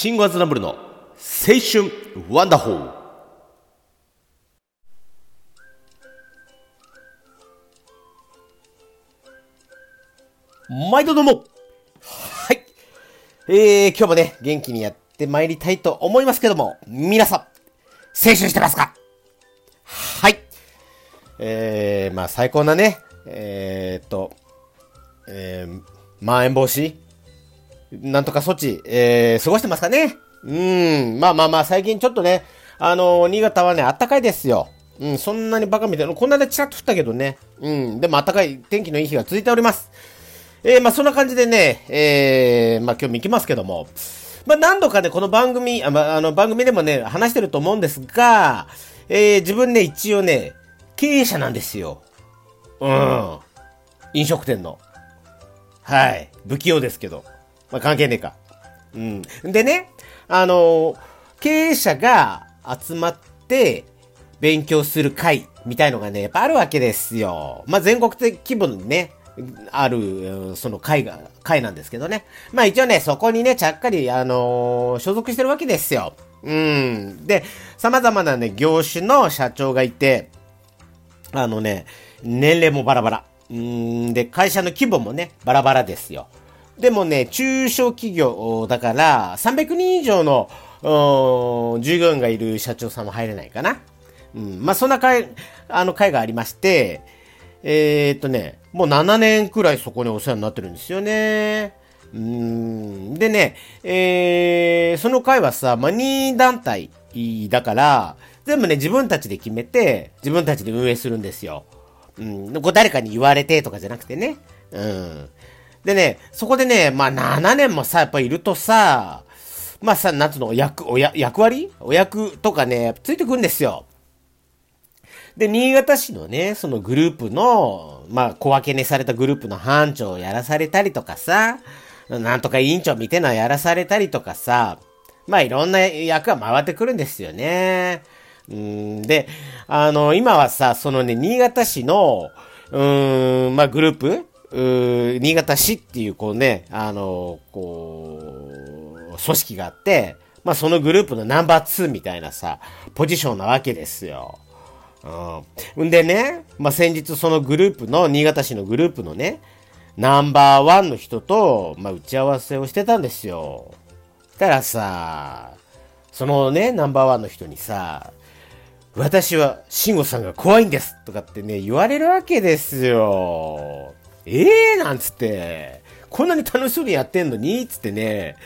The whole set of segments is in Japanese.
シンゴアズナブルの青春ワンダホー毎度どうもはい。えー、今日もね、元気にやって参りたいと思いますけども、皆さん、青春してますか？はい。えー、まあ最高なね、えー、っと、えー、まん延防止なんとか措置、えー、過ごしてますかね？うん、まあまあまあ、最近ちょっとね、あのー、新潟はね、あったかいですよ。うん、そんなにバカみたいな、こんなでチラッと降ったけどね。うん、でもあったかい天気のいい日が続いております。えー、まあそんな感じでね、えー、まあ今日も行きますけども、まあ何度かね、この番組、あ,、まあ、あの番組でもね、話してると思うんですが、えー、自分ね、一応ね、経営者なんですよ。うん。飲食店の。はい。不器用ですけど。まあ関係ねえか。うん。でね、あの経営者が集まって勉強する会みたいのがね、やっぱあるわけですよ。まあ全国的規模のね、ある、その会が、会なんですけどね。まあ一応ね、そこにね、ちゃっかり、あのー、所属してるわけですよ。うん。で、様々なね、業種の社長がいて、あのね、年齢もバラバラ。うんで、会社の規模もね、バラバラですよ。でもね、中小企業だから、300人以上の、従業員がいる社長さんも入れないかな。うん。まあ、そんな会、あの会がありまして、えー、っとね、もう7年くらいそこにお世話になってるんですよね。うん。でね、えー、その会はさ、マニー団体だから、全部ね、自分たちで決めて、自分たちで運営するんですよ。うん。こう誰かに言われてとかじゃなくてね。うん。でね、そこでね、まあ7年もさ、やっぱいるとさ、まあさ、なんつうの、役、おや、役割？お役とかね、ついてくんですよ。で、新潟市のね、そのグループの、まあ、小分けにされたグループの班長をやらされたりとかさ、なんとか委員長みたいなのやらされたりとかさ、まあ、いろんな役が回ってくるんですよね。うんで、あの、今はさ、そのね、新潟市の、うーん、まあ、グループ新潟市っていう、こうね、あの、こう、組織があって、まあ、そのグループのナンバー2みたいなさ、ポジションなわけですよ。うん。んでね、まあ、先日そのグループの、新潟市のグループのね、ナンバーワンの人と、まあ、打ち合わせをしてたんですよ。たらさ、そのね、ナンバーワンの人にさ、私は、慎吾さんが怖いんですとかってね、言われるわけですよ。ええー、なんつって、こんなに楽しそうにやってんのにつってね、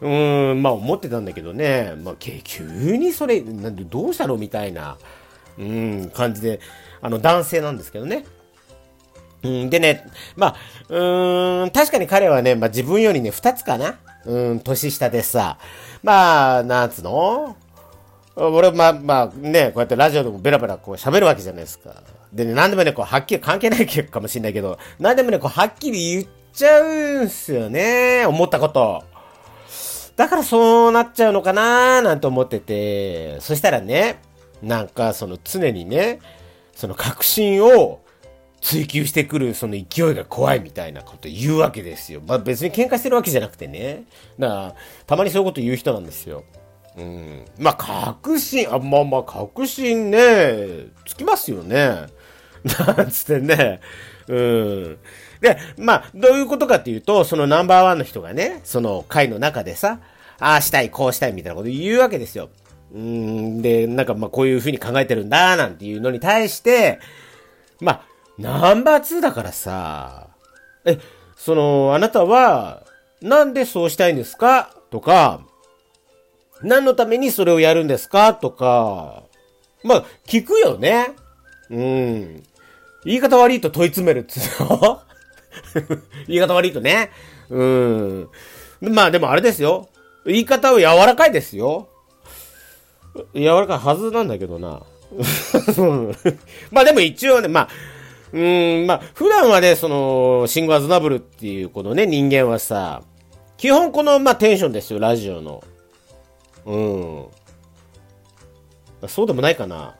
うーん、まあ思ってたんだけどね、まあ、急にそれ、なんでどうしたのみたいな。うん、感じで、あの、男性なんですけどね。うん、でね、まあ、うーん、確かに彼はね、まあ自分よりね、二つかなうん、年下でさ、まあ、なんつうの俺、まあ、まあね、こうやってラジオでもベラベラこう喋るわけじゃないですか。でね、なんでもね、こう、はっきり関係ないかもしれないけど、なんでもね、こう、はっきり言っちゃうんすよね。思ったこと。だからそうなっちゃうのかなーなんて思ってて、そしたらね、なんかその常にね、その確信を追求してくるその勢いが怖いみたいなこと言うわけですよ。まあ別に喧嘩してるわけじゃなくてね。だから、たまにそういうこと言う人なんですよ。うん。まあ確信、あ、まあまあ確信ね、つきますよね。なんつってね。うん。で、まあ、どういうことかっていうと、そのナンバーワンの人がね、その会の中でさ、ああしたい、こうしたいみたいなこと言うわけですよ。うん、で、なんかまあこういう風に考えてるんだ、なんていうのに対して、まあ、ナンバー2だからさ、え、その、あなたは、なんでそうしたいんですか？とか、何のためにそれをやるんですか？とか、まあ、聞くよね。うん。言い方悪いと問い詰めるっつうの？言い方悪いとね。うん。まあでもあれですよ。言い方は柔らかいですよ。柔らかいはずなんだけどな。まあでも一応ね、まあ、うん、まあ、普段はね、その、シングアズナブルっていうこのね、人間はさ、基本この、まあ、テンションですよ、ラジオの。うん。そうでもないかな。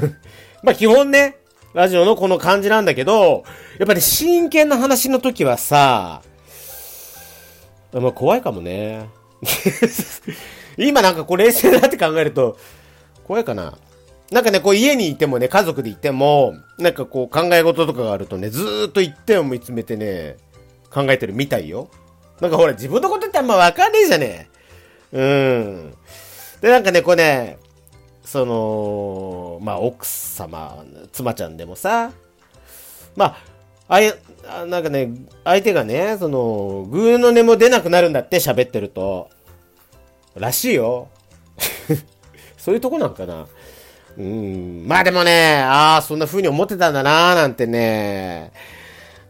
まあ、基本ね、ラジオのこの感じなんだけど、やっぱり、真剣な話の時はさ、まあ、怖いかもね。今なんかこう冷静になって考えると、怖いかな。なんかね、こう家にいてもね、家族でいても、なんかこう考え事とかがあるとね、ずーっと一点を見つめてね、考えてるみたいよ。なんかほら、自分のことってあんまわかんねえじゃねえ。うん。で、なんかね、こうね、その、まあ、奥様、妻ちゃんでもさ、まあ、あい、なんかね、相手がね、その、ぐーの音も出なくなるんだって喋ってると。らしいよ。そういうとこなんかな。うん。まあでもね、ああ、そんな風に思ってたんだなーなんてね、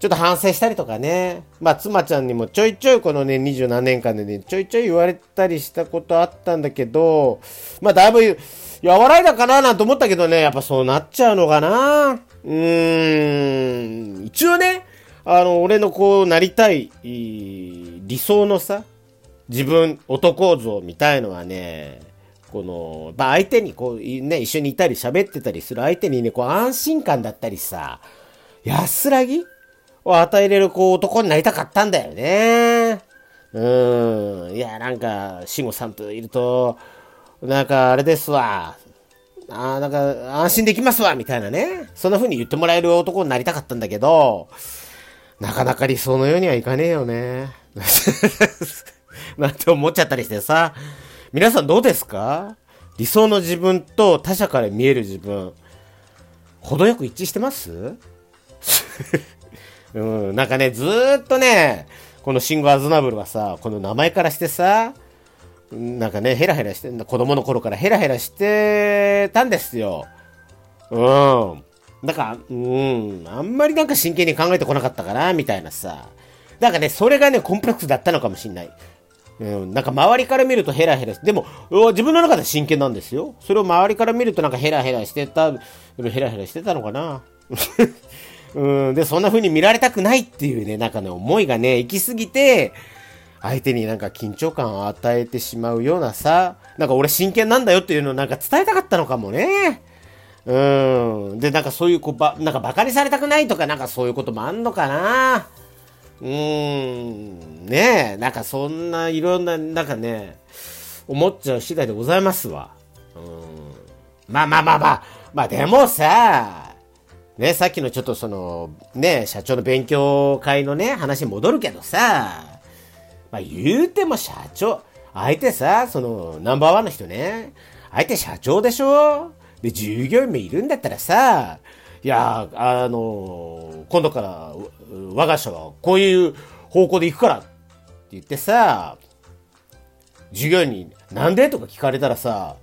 ちょっと反省したりとかね。まあ、妻ちゃんにもちょいちょいこのね、二十何年間でね、ちょいちょい言われたりしたことあったんだけど、まあ、だいぶ、和らいだかななんて思ったけどね、やっぱそうなっちゃうのかなうーん。一応ね、あの、俺のこうなりたい、理想のさ、自分、男像みたいのはね、この、まあ、相手にこう、ね、一緒にいたり喋ってたりする相手にね、こう安心感だったりさ、安らぎを与えれるこう男になりたかったんだよね。うん。いや、なんか、慎吾さんといると、なんかあれですわ。あなんか安心できますわ、みたいなね。そんな風に言ってもらえる男になりたかったんだけど、なかなか理想のようにはいかねえよね。なんて思っちゃったりしてさ。皆さんどうですか？理想の自分と他者から見える自分、程よく一致してます？うん、なんかね、ずーっとね、このシンゴアズナブルはさ、この名前からしてさ、なんかね、ヘラヘラして。子供の頃からヘラヘラしてたんですよ。うん。だから、うん、あんまりなんか真剣に考えてこなかったかな、みたいなさ。なんかね、それがね、コンプレックスだったのかもしんない。うん、なんか周りから見るとヘラヘラでも、自分の中で真剣なんですよ。それを周りから見るとなんかヘラヘラしてた、ヘラヘラしてたのかな。うん、で、そんな風に見られたくないっていうね、なんかね、思いがね、行き過ぎて、相手になんか緊張感を与えてしまうようなさ、なんか俺真剣なんだよっていうのをなんか伝えたかったのかもね。うん。で、なんかそういうこば、なんか馬鹿にされたくないとか、なんかそういうこともあんのかな。うーん。ねえ、なんかそんないろんな、なんかね、思っちゃう次第でございますわ。うん。まあまあまあまあ、まあでもさ、ね、さっきのちょっとその、ね、社長の勉強会のね、話戻るけどさ、まあ言うても社長、相手さ、その、ナンバーワンの人ね、相手社長でしょ？で、従業員もいるんだったらさ、いや、あの、今度から我が社はこういう方向で行くからって言ってさ、従業員になんで？とか聞かれたらさ、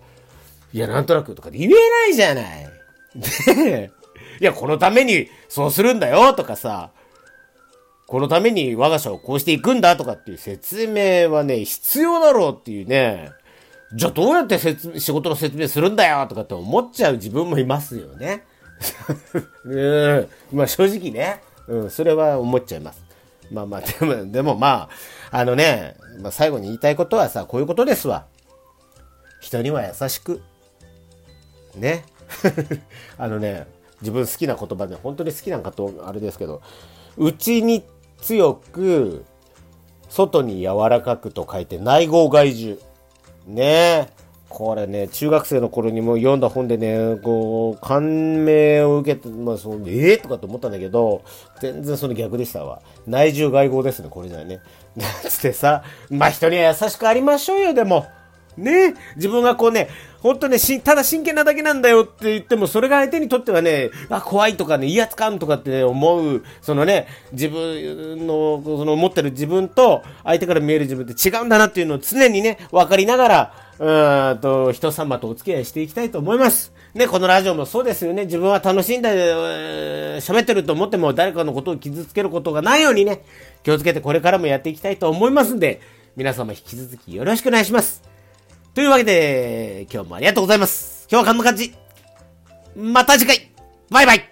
いや、なんとなくとか言えないじゃない。で、いや、このためにそうするんだよとかさ、このために我が社をこうしていくんだとかっていう説明はね、必要だろうっていうね、じゃあどうやって説仕事の説明するんだよとかって思っちゃう自分もいますよね。うん。まあ正直ね、うん、それは思っちゃいます。まあまあ、でも、でもまあ、あのね、まあ最後に言いたいことはさ、こういうことですわ。人には優しく。ね。あのね、自分好きな言葉で本当に好きなんかとあれですけど内に強く外に柔らかくと書いて内合外獣。ねえ。これね中学生の頃にも読んだ本でねこう感銘を受けてまあそのええー、とかと思ったんだけど全然その逆でしたわ。内獣外合ですねこれじゃね。つってさまあ人には優しくありましょうよでも。ね自分がこうね本当ね、ただ真剣なだけなんだよって言っても、それが相手にとってはね、あ、怖いとかね、威圧感とかって、思う、そのね、自分の、その持ってる自分と、相手から見える自分って違うんだなっていうのを常にね、分かりながら、うーんと、人様とお付き合いしていきたいと思います。ね、このラジオもそうですよね。自分は楽しんで、喋ってると思っても誰かのことを傷つけることがないようにね、気をつけてこれからもやっていきたいと思いますんで、皆様引き続きよろしくお願いします。というわけで、今日もありがとうございます。今日はこんな感じ。また次回バイバイ